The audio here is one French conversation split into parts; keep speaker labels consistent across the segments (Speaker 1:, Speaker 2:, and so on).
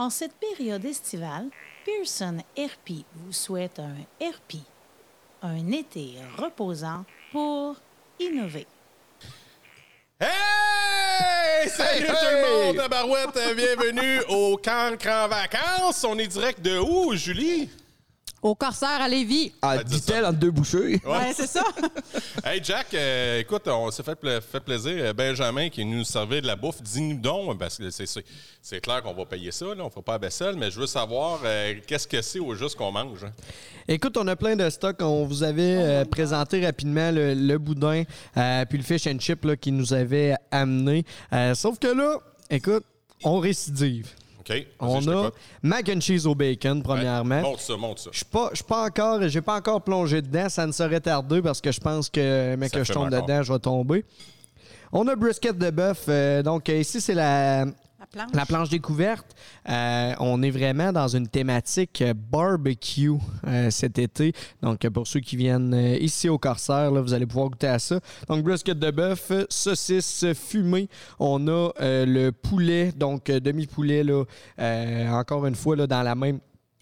Speaker 1: En cette période estivale, Pearson RP vous souhaite un RP, un été reposant pour innover.
Speaker 2: Hey! Salut
Speaker 3: Hey,
Speaker 2: tout le monde, tabarouette! Euh, Bienvenue au Cancre en vacances. On est direct de où, Julie?
Speaker 4: Au Corsaire à Lévis.
Speaker 3: Ah, dit-elle entre deux bouchées.
Speaker 4: Ouais, c'est ça.
Speaker 2: Hey Jack, euh, écoute, on s'est fait, pla- fait plaisir. Benjamin qui nous servait de la bouffe, dis-nous donc, parce que c'est- clair qu'on va payer ça, là, on ne fera pas vaisselle, mais je veux savoir euh, qu'est-ce que c'est au juste qu'on mange. hein?
Speaker 5: Écoute, on a plein de stocks. On vous avait euh, présenté rapidement le, le boudin, euh, puis le fish and chip là, qui nous avait amené. Euh, sauf que là, écoute, on récidive.
Speaker 2: OK?
Speaker 5: On a mac and cheese au bacon, premièrement.
Speaker 2: Montre ça, montre ça.
Speaker 5: Je je suis pas encore, j'ai pas encore plongé dedans. Ça ne saurait tarder parce que je pense que, mais que je tombe dedans, je vais tomber. On a brisket de bœuf. euh, donc euh, ici, c'est la,
Speaker 4: La planche.
Speaker 5: la planche découverte. Euh, on est vraiment dans une thématique euh, barbecue euh, cet été. Donc, pour ceux qui viennent ici au Corsaire, là, vous allez pouvoir goûter à ça. Donc, brisket de bœuf, saucisse fumée. On a le poulet, donc demi-poulet, encore une fois, là, dans la même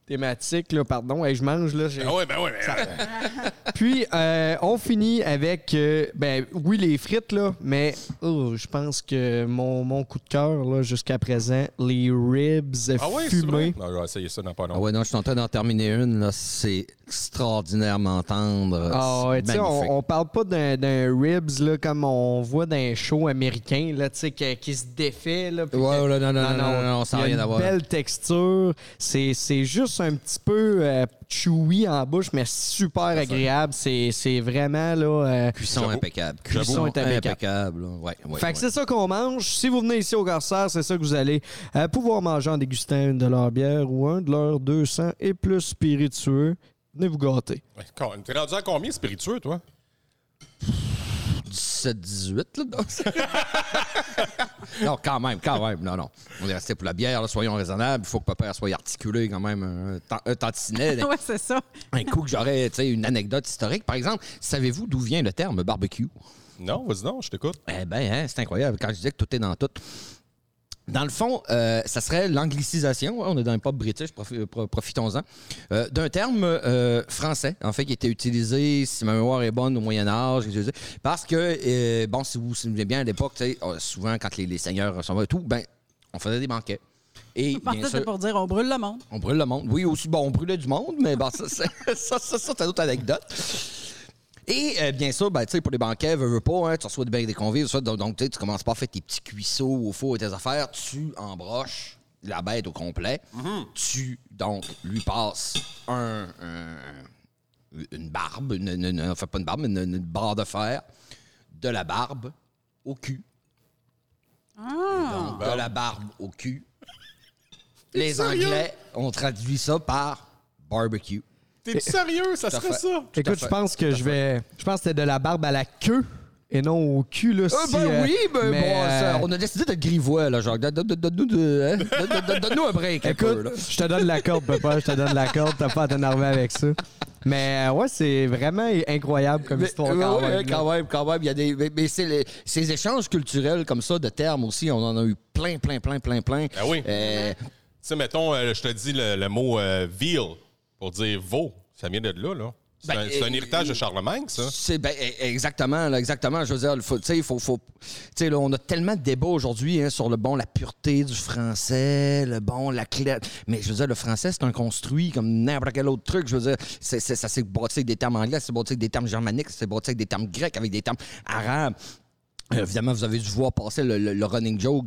Speaker 5: thématique. Là, pardon, Hey, je mange. Là, j'ai-
Speaker 2: Ah ouais, ben ouais, mais...
Speaker 5: puis, euh, on finit avec, euh, ben oui, les frites, là, mais oh, je pense que mon, mon coup de cœur, là, jusqu'à présent, les ribs
Speaker 2: Ah ouais,
Speaker 5: fumés.
Speaker 2: Non, je vais essayer ça dans pas
Speaker 3: Ah ouais, non, je suis en train d'en terminer une. là. C'est extraordinairement tendre.
Speaker 5: Ah ouais, tu sais,
Speaker 3: magnifique.
Speaker 5: on, on parle pas d'un d'un ribs, là, comme on voit dans les shows américains, là, tu sais, qui, qui se défait, là.
Speaker 3: Ouais, non, non, non, non, non,
Speaker 5: texture. C'est c'est juste un petit peu euh, chewy en bouche, mais super agréable. C'est c'est vraiment, là... euh,
Speaker 3: Cuisson impeccable.
Speaker 5: Cuisson est impeccable.
Speaker 3: impeccable. là. Ouais, ouais,
Speaker 5: Fait
Speaker 3: ouais.
Speaker 5: que c'est ça qu'on mange. Si vous venez ici au Corsaire, c'est ça que vous allez euh, pouvoir manger en dégustant une de leurs bières ou un de leurs 200 et plus spiritueux. Venez vous gâter.
Speaker 2: T'es rendu à combien spiritueux, toi?
Speaker 3: 17, 18, là. non? non, quand même, quand même. Non, non. On est resté pour la bière, là, soyons raisonnables. Il faut que papa soit articulé quand même un, tan- un tantinet.
Speaker 4: ouais, c'est ça.
Speaker 3: Un coup que j'aurais, tu sais, une anecdote historique. Par exemple, savez-vous d'où vient le terme barbecue?
Speaker 2: Non, vas-y non, je t'écoute.
Speaker 3: Eh bien, hein, c'est incroyable. Quand je disais que tout est dans tout. Dans le fond, euh, ça serait l'anglicisation, on est dans un pop british, pro- profitons-en, euh, d'un terme euh, français, en fait, qui était utilisé, si ma mémoire est bonne, au Moyen Âge, parce que, euh, bon, si vous vous souvenez bien, à l'époque, euh, souvent, quand les, les seigneurs sont et tout, ben, on faisait des banquets. Et bien sûr,
Speaker 4: pour dire on brûle le monde.
Speaker 3: on brûle le monde. Oui, aussi, bon, on brûlait du monde, mais bon, ça, ça, ça, ça, c'est une autre anecdote. Et euh, bien sûr, ben, tu sais, pour les banquets, veux, veux pas, hein, tu reçois des des convives, donc, donc, tu commences pas à faire tes petits cuisseaux au four et tes affaires, tu embroches la bête au complet, tu, donc, lui passes un, un- une barbe, une, une- une- enfin pas une barbe, mais une, une barre de fer, de la barbe au cul. Donc, de la barbe au cul. Les? Anglais ont traduit ça par barbecue.
Speaker 2: T'es sérieux? Ça serait ça?
Speaker 5: Écoute, je pense que je vais. Je pense que c'était de la barbe à la queue et non au cul, là.
Speaker 3: Euh,
Speaker 5: si,
Speaker 3: ben
Speaker 5: euh,
Speaker 3: oui, ben
Speaker 5: mais,
Speaker 3: bon, ça,
Speaker 5: euh,
Speaker 3: on a décidé de grivois, là, genre. Donne- donne- Donne-nous un break
Speaker 5: Écoute, je te donne la corde, papa. Je te donne la corde. T'as pas à t'énerver avec ça. Mais ouais, c'est vraiment incroyable comme
Speaker 3: Mais,
Speaker 5: histoire quand
Speaker 3: ouais,
Speaker 5: même.
Speaker 3: quand même, quand même. Il y a des, mais, mais c'est les- ces échanges culturels comme ça, de termes aussi, on en a eu plein, plein, plein, plein, plein.
Speaker 2: Ah oui.
Speaker 3: Euh,
Speaker 2: Tu sais, mettons, euh, je te dis le, le mot euh, veal pour dire veau. Ça vient de là, là. C'est
Speaker 3: Ben,
Speaker 2: un,
Speaker 3: euh,
Speaker 2: héritage de Charlemagne, ça.
Speaker 3: C'est ben, e- exactement, là, exactement. Je veux dire, faut, tu sais, il faut, faut- tu sais, là, on a tellement de débats aujourd'hui hein, sur le bon, la pureté du français, le bon, la clé. Mais je veux dire, le français, c'est un construit comme n'importe quel autre truc. Je veux dire, ça s'est bâti avec des termes anglais, c'est bâti avec des termes germaniques, c'est bâti avec des termes grecs, avec des termes arabes. Euh, évidemment, vous avez dû voir passer le, le- le running joke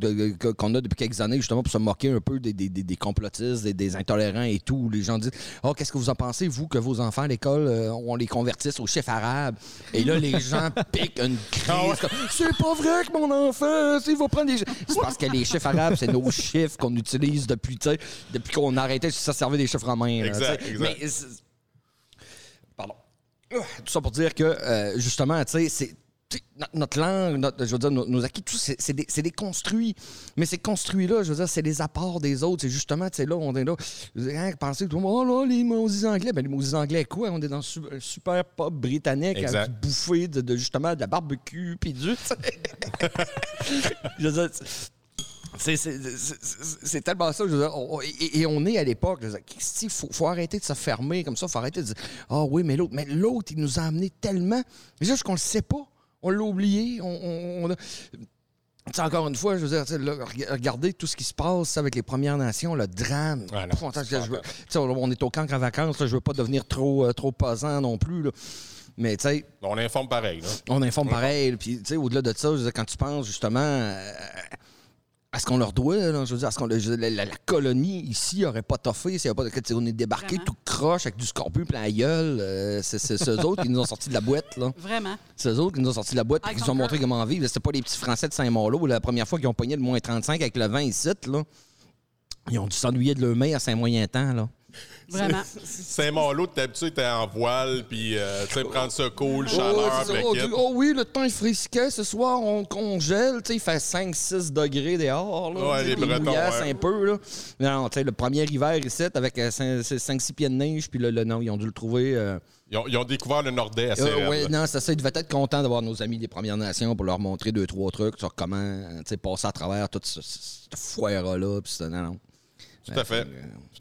Speaker 3: qu'on a depuis quelques années, justement, pour se moquer un peu des, des- des- des complotistes, des, des intolérants et tout. Les gens disent Oh, qu'est-ce que vous en pensez, vous, que vos enfants à l'école, euh, on les convertisse au chef arabe Et là, les gens piquent une crise. comme, C'est pas vrai que mon enfant, il va prendre des. C'est parce que les chiffres arabes, c'est nos chiffres qu'on utilise depuis, tu sais, depuis qu'on a arrêté de se servir des chiffres romains.
Speaker 2: Exact, exact.
Speaker 3: Mais Pardon. Tout ça pour dire que, euh, justement, tu sais, c'est. Notre langue, notre- je veux dire, nos, nos acquis, tout, c'est c'est des, c'est des construits. Mais ces construits-là, je veux dire, c'est des apports des autres. C'est justement, tu sais, là, on est là. Je veux dire, hein, pensez que tout le monde, oh là, les maudits anglais. Ben, les maudits anglais, quoi? On est dans un su- un super pop britannique
Speaker 2: Exact.
Speaker 3: avec du bouffé de, de, justement de la barbecue puis du. je veux dire, c'est- tellement ça. je veux dire, on- et, et on est à l'époque. je veux dire, Il faut, faut arrêter de se fermer comme ça. Il faut arrêter de dire Ah oui, mais l'autre. Mais l'autre, il nous a amené tellement. Mais juste qu'on le sait pas. On l'a oublié. On, on- a- encore une fois, je veux dire, là, regardez tout ce qui se passe avec les Premières Nations, le drame.
Speaker 2: Ah non,
Speaker 3: je on on est au camp en vacances. là, je veux pas devenir trop, euh, trop pesant non plus. là. Mais tu sais,
Speaker 2: On informe pareil. Là.
Speaker 3: on informe pareil. Puis, tu sais, au-delà de ça, je veux dire, quand tu penses justement euh, à ce qu'on leur doit, là, je veux dire, à ce qu'on, la, la- la colonie ici aurait pas toffé s'il y avait pas On est débarqué
Speaker 4: Vraiment.
Speaker 3: tout croche avec du scorpion plein la gueule. euh, c'est, ceux autres qui nous ont sortis de la boîte, là.
Speaker 4: Vraiment.
Speaker 3: C'est eux autres qui nous ont sorti de la boîte et
Speaker 4: Avec
Speaker 3: qui nous ont montré comment vivre. C'était pas les petits Français de Saint-Malo. La première fois qu'ils ont pogné le moins 35 avec le vent ici, là. Ils ont dû s'ennuyer de leur main à Saint-Moyen temps, là.
Speaker 4: Vraiment.
Speaker 2: Saint-Malo, t'es habitué, t'es en voile, puis euh, tu sais, prendre ça cool, chaleur,
Speaker 3: Oh, ça.
Speaker 2: puis
Speaker 3: Oh, tu- oh oui, le temps est frisquet. Ce soir, on congèle. Tu sais, il fait 5-6 degrés dehors. Là,
Speaker 2: Ouais, les Bretons, ouais.
Speaker 3: un peu. Là. Non, tu sais, le premier hiver ici, avec 5-6 pieds de neige, puis le, le- non, ils ont dû le trouver. euh,
Speaker 2: Ils, ont, ils ont découvert le Nordais assez
Speaker 3: euh,
Speaker 2: là.
Speaker 3: non, c'est ça. Ils devaient être contents d'avoir nos amis des Premières Nations pour leur montrer deux, trois trucs sur comment euh, tu sais, passer à travers toute ce- ce- cette foire-là. Puis ça, non, non.
Speaker 2: Tout à fait.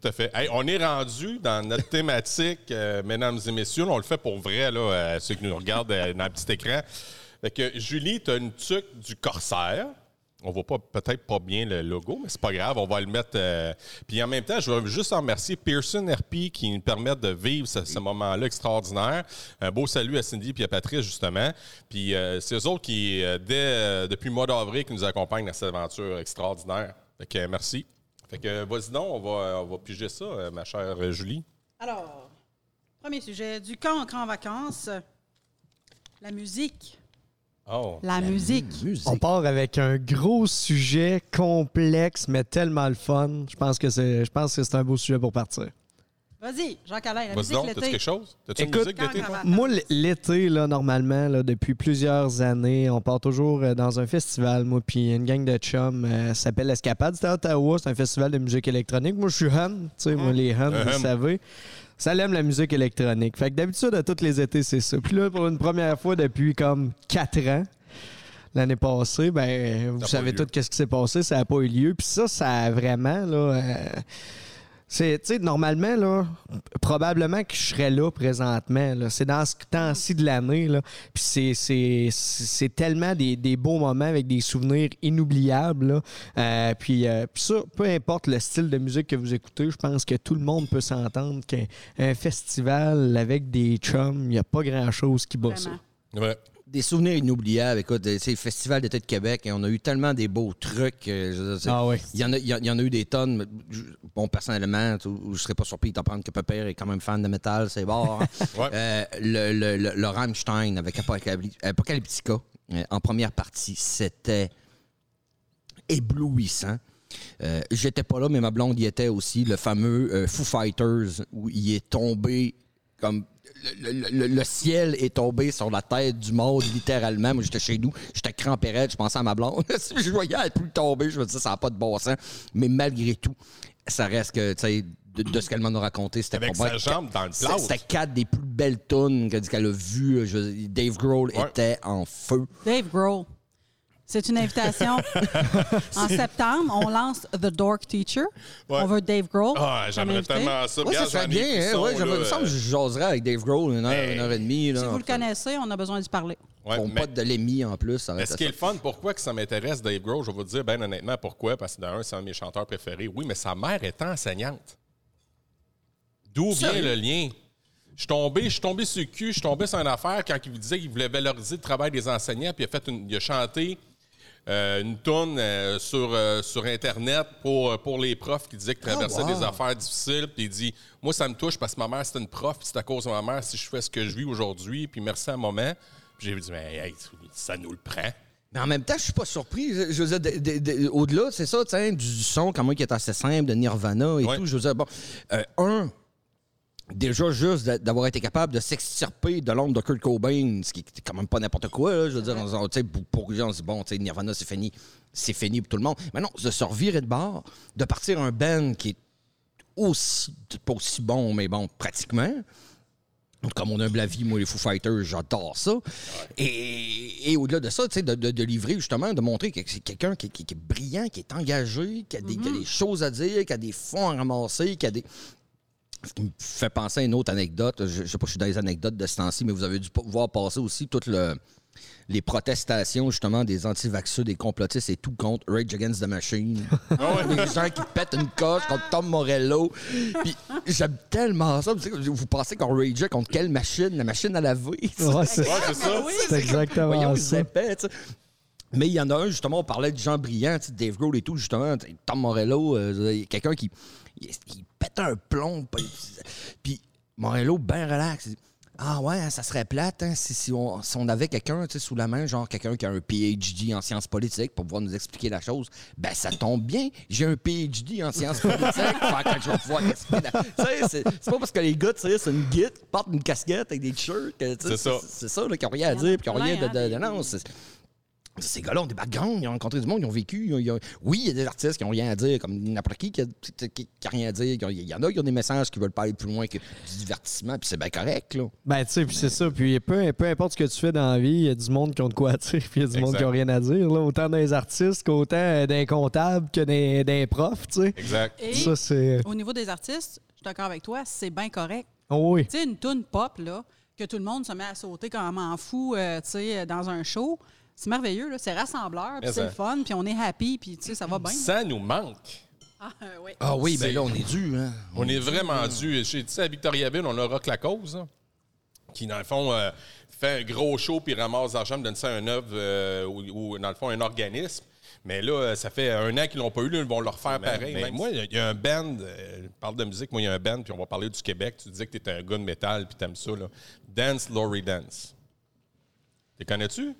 Speaker 2: Tout à fait. Hey, on est rendu dans notre thématique, euh, mesdames et messieurs. On le fait pour vrai, là, euh, ceux qui nous regardent euh, dans le petit écran. Fait que, Julie, tu as une tuque du Corsaire. On voit pas peut-être pas bien le logo, mais c'est pas grave, on va le mettre. euh, Puis en même temps, je veux juste en remercier Pearson RP qui nous permettent de vivre ce, ce moment-là extraordinaire. Un beau salut à Cindy et à Patrice, justement. Puis euh, c'est eux autres qui, euh, dès, euh, depuis le mois d'avril, qui nous accompagnent dans cette aventure extraordinaire. Fait que euh, merci. Fait que vas-y donc, on va, on va piger ça, euh, ma chère Julie.
Speaker 4: Alors, premier sujet, du camp en vacances. La musique.
Speaker 2: Oh.
Speaker 4: La musique.
Speaker 5: On part avec un gros sujet complexe, mais tellement le fun. Je pense que c'est, je pense que c'est un beau sujet pour partir.
Speaker 4: Vas-y, Jean-Alain, la
Speaker 2: Vas-y
Speaker 4: musique
Speaker 2: donc, t'as-tu
Speaker 4: l'été.
Speaker 2: quelque chose? T'as-tu une
Speaker 5: Écoute,
Speaker 2: musique d'été, toi?
Speaker 4: quand-
Speaker 5: Moi, l- l'été, là, normalement, là, depuis plusieurs années, on part toujours euh, dans un festival, moi, puis une gang de chums, euh, ça s'appelle Escapade. C'était à Ottawa, c'est un festival de musique électronique. Moi, je suis hum, tu sais, moi, les hum,
Speaker 2: Un
Speaker 5: vous
Speaker 2: hum.
Speaker 5: savez. Ça aime la musique électronique. Fait que d'habitude, à tous les étés, c'est ça. Puis là, pour une première fois depuis comme quatre ans, l'année passée, ben, vous
Speaker 2: pas
Speaker 5: savez tout
Speaker 2: lieu.
Speaker 5: qu'est-ce qui s'est passé, ça n'a pas eu lieu. Puis ça, ça a vraiment, là... euh, c'est, tu sais, normalement, là, probablement que je serais là présentement. Là. C'est dans ce temps-ci de l'année. Là. Puis c'est, c'est, c'est tellement des, des beaux moments avec des souvenirs inoubliables. Là. Euh, puis, euh, puis ça, peu importe le style de musique que vous écoutez, je pense que tout le monde peut s'entendre qu'un un festival avec des chums, il n'y a pas grand-chose qui bat ça.
Speaker 2: Ouais.
Speaker 3: Des souvenirs inoubliables. Écoute, euh, c'est le Festival d'été de Québec et on a eu tellement des beaux trucs. euh, dire,
Speaker 5: Ah oui.
Speaker 3: Il y, en a, il y en- il y en a eu des tonnes. Bon, personnellement, tu- je serais pas surpris d'apprendre que Pépère est quand même fan de métal, c'est bon. hein.
Speaker 2: Ouais.
Speaker 3: Euh, le, le, le, le Rammstein avec Apocalyptica en première partie, c'était éblouissant. Euh, J'étais pas là, mais ma blonde y était aussi. Le fameux euh, Foo Fighters où il est tombé comme. Le, le- le- le ciel est tombé sur la tête du monde, littéralement. Moi, j'étais chez nous, j'étais crampé raide, je pensais à ma blonde. si je voyais elle plus tomber, je me disais, ça n'a pas de bon sens. Mais malgré tout, ça reste que, tu sais, de, de ce qu'elle m'en a raconté, c'était
Speaker 2: Avec
Speaker 3: pas
Speaker 2: sa jambe dans le
Speaker 3: c'est-
Speaker 2: plâtre.
Speaker 3: C'était quatre des plus belles tunes qu'elle qu'elle a vues. Dave Grohl
Speaker 2: Ouais.
Speaker 3: était en feu.
Speaker 4: Dave Grohl. C'est une invitation. en septembre, on lance The Dork Teacher.
Speaker 2: Ouais.
Speaker 4: On veut Dave Grohl.
Speaker 2: Ah, j'aimerais tellement ça.
Speaker 3: Ouais, ça serait bien, hein? Ouais,
Speaker 2: là,
Speaker 3: il me semble que je jaserais avec Dave Grohl une heure,
Speaker 2: Hey.
Speaker 3: une heure et demie. Là,
Speaker 4: Si vous le connaissez, on a besoin d'y parler.
Speaker 2: ouais,
Speaker 3: pote de l'émi en plus, ça
Speaker 2: Mais
Speaker 3: reste
Speaker 2: ce qui est le fun, pourquoi que ça m'intéresse, Dave Grohl, je vais vous dire bien honnêtement pourquoi, parce que d'un, c'est un de mes chanteurs préférés. Oui, mais sa mère est enseignante. D'où vient le lien? Je suis tombé, je suis tombé sur le cul, je suis tombé sur une affaire quand il vous disait qu'il voulait valoriser le travail des enseignants, puis il a, fait une- il a chanté euh, une tourne euh, sur, euh, sur Internet pour, pour les profs qui disaient qu'ils traversaient
Speaker 3: wow.
Speaker 2: des affaires difficiles. Puis il dit Moi, ça me touche parce que ma mère, c'était une prof, c'est à cause de ma mère si je fais ce que je vis aujourd'hui, puis merci à maman. Puis j'ai dit Mais hey, ça nous le prend.
Speaker 3: Mais en même temps, je suis pas surpris. Je, je veux dire, de- de- de- au-delà, c'est ça, tu sais, du son, quand même, qui est assez simple, de Nirvana et
Speaker 2: Ouais.
Speaker 3: tout. Je veux dire, bon, euh, un, déjà juste d'a- d'avoir été capable de s'extirper de l'ombre de Kurt Cobain, ce qui est quand même pas n'importe quoi, là, je veux dire, on- on- tu sais, pour, gens, on se dit, bon, tu sais, Nirvana, c'est fini. C'est fini pour tout le monde. Mais non, de se revirer de bord, de partir un band qui est aussi, pas aussi bon, mais bon, pratiquement, Comme mon humble avis, moi, les Foo Fighters, j'adore ça. Et, et au-delà de ça, tu sais, de, de- de livrer, justement, de montrer que c'est quelqu'un qui, qui- qui est brillant, qui est engagé, qui a, des, qui a des choses à dire, qui a des fonds à ramasser, qui a des. Ce qui me fait penser à une autre anecdote. Je, je sais pas si je suis dans les anecdotes de ce temps-ci, mais vous avez dû voir passer aussi toutes le- les protestations, justement, des anti-vaxxeux, des complotistes et tout contre Rage Against the Machine. Les gens qui pètent une coche contre Tom Morello. Puis j'aime tellement ça. Vous pensez qu'on rageait contre quelle machine? La machine à laver.
Speaker 5: Ouais, c'est
Speaker 2: Ouais, c'est ça.
Speaker 5: c'est exactement
Speaker 3: Voyons, ils
Speaker 5: ça.
Speaker 3: épais, tu sais. Mais il y en a un, justement, on parlait de gens brillants, tu sais, Dave Grohl et tout, justement, Tom Morello, euh, quelqu'un qui, il, il pète un plomb. Puis, puis Morello, ben relax, ah ouais, hein, ça serait plate hein, si, si on, si on avait quelqu'un tu sais, sous la main, genre quelqu'un qui a un PhD en sciences politiques pour pouvoir nous expliquer la chose. Ben ça tombe bien, j'ai un PhD en sciences politiques, je vais pouvoir. Tu sais, c'est c'est pas parce que les gars, tu sais, c'est une guide, portent une casquette avec des t-shirts,
Speaker 2: C'est ça.
Speaker 3: C'est ça, là, qui ont rien à dire, puis qui ont rien de...
Speaker 4: hein,
Speaker 3: de- de- non, c'est- ces gars-là ont des backgrounds, ils ont rencontré du monde, ils ont vécu. ils ont- ils ont- Oui, il y a des artistes qui n'ont rien à dire, comme n'importe qui qui a, qui- qui a rien à dire. Il y en a qui ont des messages qui veulent parler plus loin que du divertissement, puis c'est bien correct, là.
Speaker 5: Ben, tu sais, puis c'est ça. Puis peu, peu importe ce que tu fais dans la vie, il y a du monde qui ont de quoi dire, puis il y a du monde qui n'a rien à dire. Là. Autant des artistes qu'autant euh, des comptables que des, des profs, tu sais.
Speaker 2: Exact.
Speaker 4: Et
Speaker 5: Ça, c'est.
Speaker 4: au niveau des artistes, je suis d'accord avec toi, c'est bien correct.
Speaker 5: Oh oui.
Speaker 4: Tu sais, une toune pop, là, que tout le monde se met à sauter comme un fou, euh, tu sais, dans un show, c'est merveilleux, là. C'est rassembleur, puis c'est
Speaker 2: ça-
Speaker 4: le fun, puis on est happy, puis tu sais, ça va bien.
Speaker 2: Ça nous manque.
Speaker 4: Ah, euh, oui.
Speaker 3: Ah oui,
Speaker 2: C'est-
Speaker 3: ben là, on est dû, hein.
Speaker 2: On est vraiment dû. J'ai dit ça à Victoriaville, on a Rock la cause, hein, qui, dans le fond, euh, fait un gros show puis ramasse l'argent, me donne ça à un œuvre euh, ou, ou, dans le fond, un organisme. Mais là, ça fait un an qu'ils l'ont pas eu, là, ils vont le refaire pareil. Mais moi, il y a- un band, euh, je parle de musique, moi, il y a un band, puis on va parler du Québec. Tu disais que tu étais un gars de métal, puis t'aimes ça, là. Dance Laurie Dance. Les connais-tu?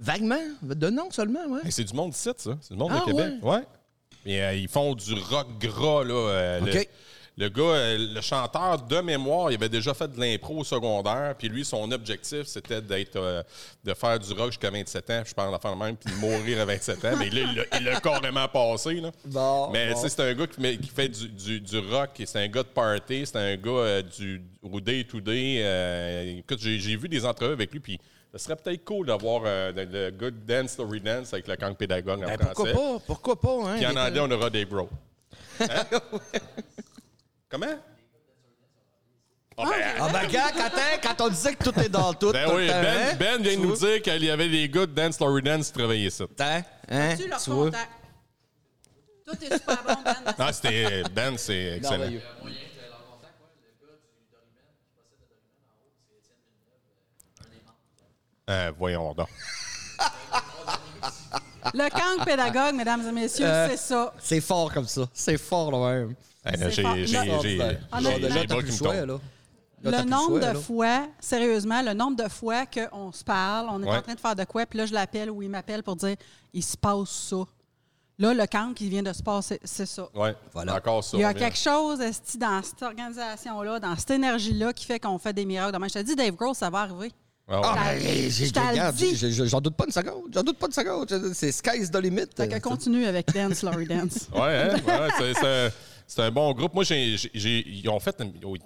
Speaker 3: Vaguement, de nom seulement, ouais.
Speaker 2: Hey, c'est du monde d'ici, ça. C'est du monde
Speaker 3: Ah,
Speaker 2: de Québec. Ouais. Et, euh, ils font du rock gras, là. euh, le-
Speaker 3: OK.
Speaker 2: Le, gars, euh, le chanteur de mémoire, il avait déjà fait de l'impro au secondaire. Puis lui, son objectif, c'était d'être, euh, de faire du rock jusqu'à 27 ans. Puis je parle d'en faire même, puis de mourir à 27 ans. Mais là, il l'a- il l'a carrément passé, là.
Speaker 3: Bon,
Speaker 2: Mais
Speaker 3: bon.
Speaker 2: c'est un gars qui, met- qui fait du, du- du rock. et C'est un gars de party. C'est un gars euh, du au day to day. Euh, écoute, j'ai j'ai vu des entrevues avec lui. Puis ce serait peut-être cool d'avoir euh, le, de Dance Story Dance avec le camp pédagogue en
Speaker 3: Ben,
Speaker 2: français.
Speaker 3: pourquoi pas? Pourquoi pas, hein?
Speaker 2: Puis en anglais, on aura des bros. Hein? Comment? Ah, ben,
Speaker 3: Ah ben, gars, quand, hein, quand on disait que tout est dans tout.
Speaker 2: ben
Speaker 3: tout
Speaker 2: oui, Ben,
Speaker 3: hein?
Speaker 2: ben vient de nous dire qu'il y avait des gars de Dance Story Dance qui travaillaient ça.
Speaker 3: Hein? Hein?
Speaker 4: Tu leur contact? Tout est super bon, Ben.
Speaker 2: Ah, c'était Ben, c'est excellent. Euh, voyons donc.
Speaker 4: Le camp pédagogue, mesdames et messieurs,
Speaker 3: Euh,
Speaker 4: c'est ça.
Speaker 3: C'est fort comme ça. C'est fort, là, même.
Speaker 2: Là,
Speaker 4: C'est
Speaker 2: J'ai
Speaker 4: fort.
Speaker 2: j'ai-
Speaker 4: Là-
Speaker 2: j'ai-
Speaker 3: Là,
Speaker 2: j'ai
Speaker 4: non,
Speaker 2: les
Speaker 4: là,
Speaker 3: là,
Speaker 2: bras
Speaker 3: t'as plus
Speaker 2: qui
Speaker 3: le
Speaker 2: me
Speaker 3: choix,
Speaker 2: tombent.
Speaker 3: là. Là, t'as
Speaker 4: le
Speaker 3: plus
Speaker 4: nombre
Speaker 3: choix,
Speaker 4: de
Speaker 3: là.
Speaker 4: fois, sérieusement, le nombre de fois qu'on se parle, on est
Speaker 2: Ouais.
Speaker 4: en train de faire de quoi, puis là, je l'appelle ou il m'appelle pour dire il se passe ça. Là, le camp qui vient de se passer, c'est ça.
Speaker 2: Ouais,
Speaker 3: Voilà.
Speaker 2: encore ça.
Speaker 4: Il y a quelque chose esti, dans cette organisation-là, dans cette énergie-là, qui fait qu'on fait des miracles. Demain, je te dis, Dave Grohl, ça va arriver.
Speaker 2: Ah,
Speaker 3: Ah, ben, j'en doute pas une seconde. J'en doute pas une seconde. C'est sky's the limit.
Speaker 4: Fait continue avec Dance, Laurie Dance.
Speaker 2: Ouais, hein? Ouais, c'est- c'est- un bon groupe. Moi, j'ai, j'ai- j'ai- ils ont fait,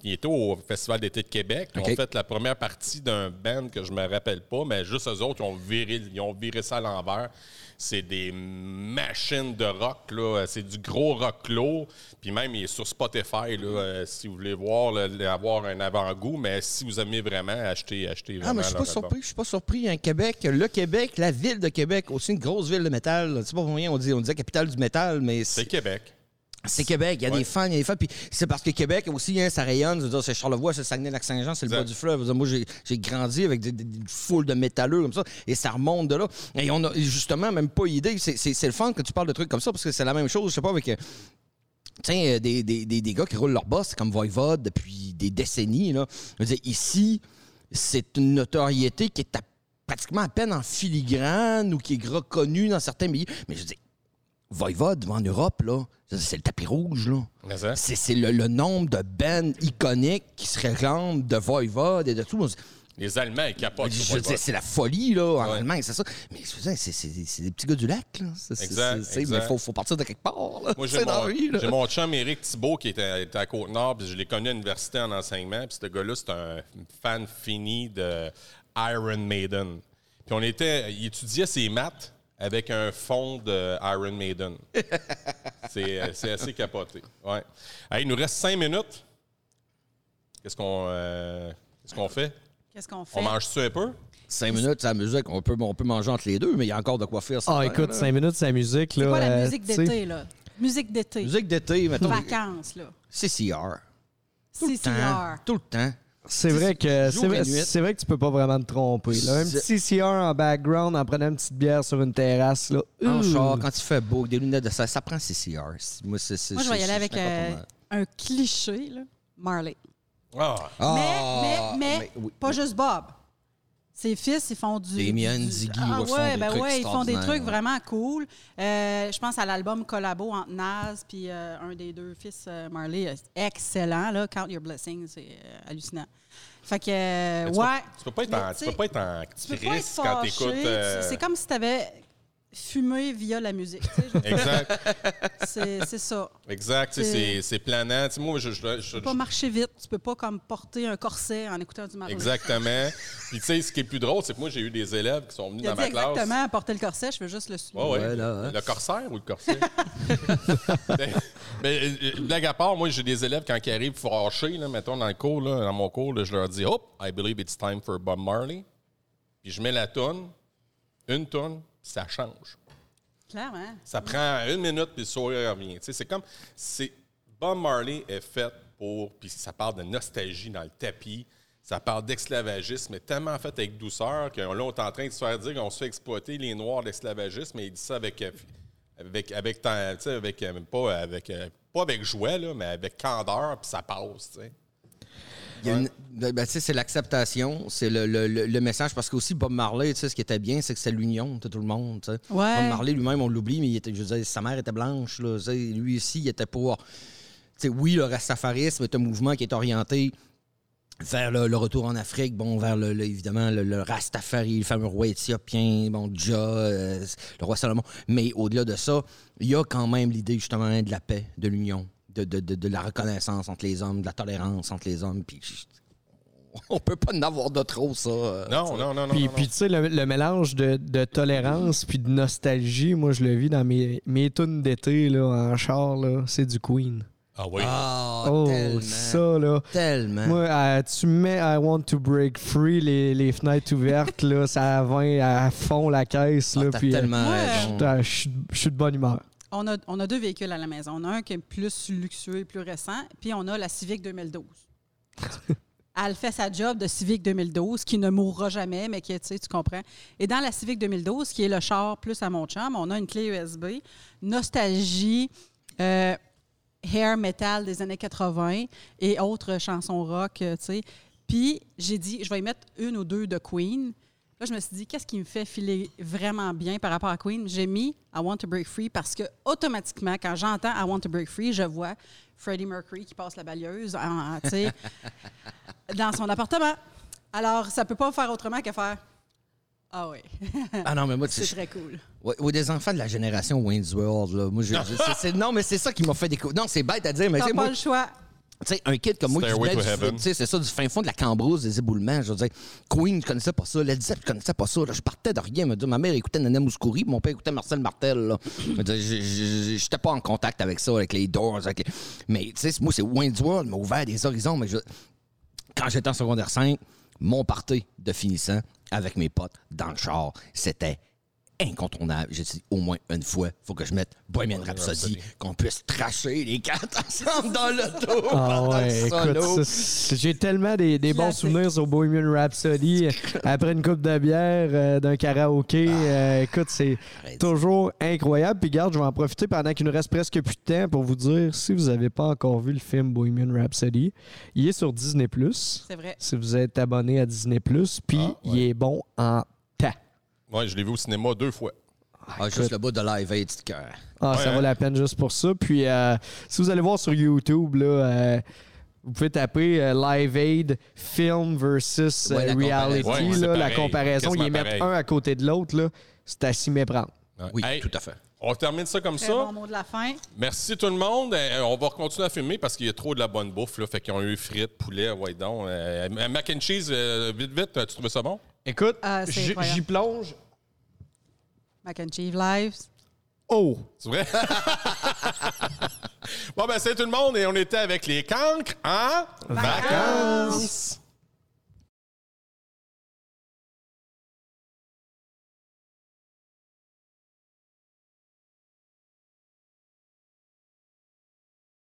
Speaker 2: ils étaient au Festival d'été de Québec. Ils ont fait la première partie d'un band que je me rappelle pas, mais juste eux autres, ils ont viré, ils ont viré ça à l'envers. C'est des machines de rock, là. C'est du gros rock lourd. Puis même, il est sur Spotify, là, euh, si vous voulez voir, là, avoir un avant-goût. Mais si vous aimez vraiment, achetez, achetez vraiment
Speaker 3: Ah, mais je suis pas surpris. Je suis pas surpris. Québec, le Québec, la ville de Québec, aussi une grosse ville de métal. C'est pas pour rien, on, dit, on disait capitale du métal, mais
Speaker 2: C'est
Speaker 3: c'est
Speaker 2: Québec.
Speaker 3: C'est Québec. Il y a
Speaker 2: Ouais.
Speaker 3: des fans, il y a des fans. Puis c'est parce que Québec aussi, hein, ça rayonne. Je veux dire, c'est Charlevoix, c'est Saguenay-Lac-Saint-Jean, c'est le bas du fleuve. Je veux dire, moi, j'ai grandi avec des, des- des foules de métalleux comme ça, et ça remonte de là. Et on a justement même pas idée. C'est- le fun que tu parles de trucs comme ça, parce que c'est la même chose, je sais pas, avec. euh, Tiens, euh, des, des, des, des gars qui roulent leur boss comme Voivode depuis des décennies. Là. Je veux dire, ici, c'est une notoriété qui est à- pratiquement à peine en filigrane ou qui est reconnue dans certains milieux. Mais je dire, Voivode, en Europe, là, c'est le tapis rouge, là. C'est le, le nombre de bands iconiques qui se réclament de Voivode et de tout.
Speaker 2: Les Allemands, ils capotent.
Speaker 3: C'est la folie, là, en
Speaker 2: Ouais.
Speaker 3: Allemagne, c'est ça. Mais c'est- des petits gars du lac, là.
Speaker 2: Exact.
Speaker 3: Mais il faut, faut partir de quelque part, là.
Speaker 2: Moi, j'ai mon, j'ai mon chum Éric Thibault qui était, était à Côte-Nord, puis je l'ai connu à l'université en enseignement. Puis ce gars-là, c'est un fan fini de Iron Maiden. Puis on était, il étudiait ses maths avec un fond de Iron Maiden. c'est, euh, c'est assez capoté. Ouais. Hey, il nous reste cinq minutes. Qu'est-ce qu'on, euh, qu'est-ce qu'on fait?
Speaker 4: Qu'est-ce qu'on fait?
Speaker 2: On mange-tu un peu?
Speaker 3: Cinq minutes, c'est la musique. On peut, on peut manger entre les deux, mais il y a encore de quoi faire.
Speaker 5: Ah,
Speaker 3: là.
Speaker 5: écoute, 5 minutes, c'est la musique.
Speaker 4: C'est quoi la
Speaker 5: euh,
Speaker 4: musique d'été, là? Musique d'été.
Speaker 3: Musique d'été, mettons.
Speaker 4: Vacances, là.
Speaker 3: CCR. Tout le temps.
Speaker 4: CCR.
Speaker 3: Tout le temps.
Speaker 5: C'est vrai que c'est vrai, que tu peux pas vraiment te tromper. Là. Un petit CCR en background en prenant une petite bière sur une terrasse. Là.
Speaker 3: En
Speaker 5: Ouh.
Speaker 3: char, quand il fait beau, avec des lunettes de ça, ça prend CCR. Moi,
Speaker 4: Moi, je vais y aller avec euh, un cliché, là. Marley.
Speaker 2: Ah!
Speaker 3: Ah,
Speaker 4: mais, mais, mais,
Speaker 3: oui.
Speaker 4: pas juste Bob. Ses fils, ils font du.
Speaker 3: Damien,
Speaker 4: du-
Speaker 3: Ziggy,
Speaker 4: ah,
Speaker 3: ouais, font des
Speaker 4: ben
Speaker 3: trucs
Speaker 4: ouais, ils font des trucs
Speaker 3: ouais.
Speaker 4: vraiment cool. Euh, je pense à l'album collabo entre Nas puis euh, un des deux fils, euh, Marley. Excellent, là. Count Your Blessings, c'est hallucinant. Fait que, euh,
Speaker 2: tu
Speaker 4: ouais.
Speaker 2: Peux, tu peux pas être
Speaker 4: Mais
Speaker 2: en,
Speaker 4: tu
Speaker 2: peux pas être en
Speaker 4: tu peux pas être
Speaker 2: crise quand t'écoutes. euh,
Speaker 4: C'est comme si tu fumé via la musique.
Speaker 2: Exact.
Speaker 4: c'est ça.
Speaker 2: Exact,
Speaker 4: C'est-
Speaker 2: planant. Tu sais, moi, je, je- je-
Speaker 4: Tu peux pas marcher vite. Tu peux pas comme porter un corset en écoutant du Marley.
Speaker 2: exactement. Puis tu sais, ce qui est le plus drôle, c'est que moi, j'ai eu des élèves qui sont venus
Speaker 4: Il
Speaker 2: dans ma classe.
Speaker 4: exactement porter le corset, je veux juste le suivre.
Speaker 2: Ouais, ouais.
Speaker 3: Ouais, là, hein.
Speaker 2: Le corsaire ou le corset? mais, mais, euh, blague à part, moi, j'ai des élèves quand ils arrivent fâchés, là, mettons, dans le cours, là, dans mon cours, là, je leur dis, Hop, I believe it's time for Bob Marley. Puis je mets la tonne, une tonne, ça change.
Speaker 4: Clairement.
Speaker 2: Ça prend une minute, puis le sourire revient. C'est comme. c'est Bob Marley est fait pour. Puis ça parle de nostalgie dans le tapis. Ça parle d'esclavagisme, mais tellement fait avec douceur que là, on est en train de se faire dire qu'on se fait exploiter les Noirs d'esclavagisme, mais il dit ça avec. euh, Avec, avec, avec euh, pas avec euh, pas avec joie, là, mais avec candeur, puis ça passe.
Speaker 3: Ben, ben, tu sais, c'est l'acceptation, c'est le, le- le- le message. Parce qu'aussi, Bob Marley, tu sais, ce qui était bien, c'est que c'est l'union de tout le monde.
Speaker 4: Ouais.
Speaker 3: Bob Marley lui-même, on l'oublie, mais il était, je veux dire, sa mère était blanche. Là, lui aussi, il était pour. tu sais, oui, le rastafarisme est un mouvement qui est orienté vers le, le retour en Afrique, bon, vers le, le- évidemment le, le Rastafari, le fameux roi éthiopien, bon, Dja, euh, le roi Salomon. Mais au-delà de ça, il y a quand même l'idée justement de la paix, de l'union, de, de- de- de la reconnaissance entre les hommes, de la tolérance entre les hommes. Puis on peut pas en avoir de trop, ça. euh,
Speaker 2: Non, non, non, non.
Speaker 5: Puis, puis tu sais, le, le mélange de, de tolérance puis de nostalgie, moi, je le vis dans mes, mes tunes d'été là, en char, là, c'est du Queen.
Speaker 2: Ah oui?
Speaker 3: Ah,
Speaker 5: oh,
Speaker 3: tellement.
Speaker 5: ça, là.
Speaker 3: Tellement.
Speaker 5: Moi, euh, tu mets I Want to Break Free, les, les fenêtres ouvertes, là, ça va à fond la caisse.
Speaker 3: Ah,
Speaker 5: Là, puis, euh,
Speaker 3: tellement
Speaker 5: je suis de bonne humeur.
Speaker 4: On a, on a deux véhicules à la maison. On a un qui est plus luxueux et plus récent, puis on a la Civic 2012. Elle fait sa job de Civic 2012, qui ne mourra jamais, mais qui est, tu sais, tu comprends. Et dans la Civic 2012, qui est le char plus à mon chum, on a une clé USB, nostalgie, euh, hair metal des années 80 et autres chansons rock, euh, tu sais. Puis j'ai dit, je vais y mettre une ou deux de Queen. Là, je me suis dit, qu'est-ce qui me fait filer vraiment bien par rapport à Queen? J'ai mis I Want to Break Free parce que automatiquement, quand j'entends I Want to Break Free, je vois Freddie Mercury qui passe la balieuse en- dans son appartement. Alors, ça peut pas faire autrement que faire Ah oui,
Speaker 3: Ah non, mais moi, tu
Speaker 4: c'est très cool.
Speaker 3: Ouais, ouais, des enfants de la génération Wayne's World, là. Moi, je- je- c'est- c'est- non, mais c'est ça qui m'a fait découvrir. Non, c'est bête à dire, mais sais,
Speaker 4: pas
Speaker 3: moi,
Speaker 4: le choix.
Speaker 3: Tu sais, un kid comme moi qui venait c'est ça, du fin fond de la cambrousse, des éboulements. Je veux dire, Queen, je connaissais pas ça. Led Zeppelin, je connaissais pas ça. Là, je partais de rien. Me dire, ma mère écoutait Nana Mouskouri, mon père écoutait Marcel Martel. Je J'étais pas en contact avec ça, avec les Doors. avec les- Mais tu sais, moi, c'est Wayne's World m'a ouvert des horizons. Mais je- quand j'étais en secondaire 5, mon party de finissant avec mes potes dans le char, c'était incontournable. J'ai dit au moins une fois, faut que je mette Bohemian Rhapsody, qu'on puisse tracher les quatre ensemble dans l'auto.
Speaker 5: Ah
Speaker 3: pendant le
Speaker 5: ouais, écoute, j'ai tellement des, des bons souvenirs au Bohemian Rhapsody. Après une coupe de bière, euh, d'un karaoké, euh, écoute, c'est toujours incroyable. Puis garde, je vais en profiter pendant qu'il nous reste presque plus de temps pour vous dire, si vous n'avez pas encore vu le film Bohemian Rhapsody, il est sur Disney+.
Speaker 4: C'est vrai.
Speaker 5: Si vous êtes abonné à Disney+, puis
Speaker 2: Ah,
Speaker 5: il est bon en
Speaker 2: Ouais, je l'ai vu au cinéma deux fois.
Speaker 3: Ah, juste le bout de live aid, c'est cœur.
Speaker 5: Ah,
Speaker 2: Ouais,
Speaker 5: ça
Speaker 2: hein?
Speaker 5: vaut la peine juste pour ça. Puis, euh, si vous allez voir sur YouTube, là, euh, Vous pouvez taper euh, Live Aid Film versus euh,
Speaker 3: Ouais, la
Speaker 5: Reality.
Speaker 3: comparaison.
Speaker 2: Ouais, c'est
Speaker 5: là, la comparaison, ils mettent un à côté de l'autre. là. C'est à s'y méprendre.
Speaker 2: Ouais.
Speaker 3: Oui,
Speaker 2: Hey,
Speaker 3: tout à fait.
Speaker 2: On termine ça comme
Speaker 4: Très
Speaker 2: ça.
Speaker 4: bon mot de la fin.
Speaker 2: Merci tout le monde. Euh, on va continuer à filmer parce qu'il y a trop de la bonne bouffe. Là. Fait qu'ils ont eu frites, poulet, ouais donc. Euh, mac and cheese, euh, vite, vite, tu trouvais ça bon?
Speaker 5: Écoute,
Speaker 4: Ah,
Speaker 5: j'y plonge.
Speaker 4: Mac and Cheese Lives.
Speaker 5: Oh!
Speaker 2: C'est vrai? bon, ben, c'est tout le monde et on était avec les cancres en vacances.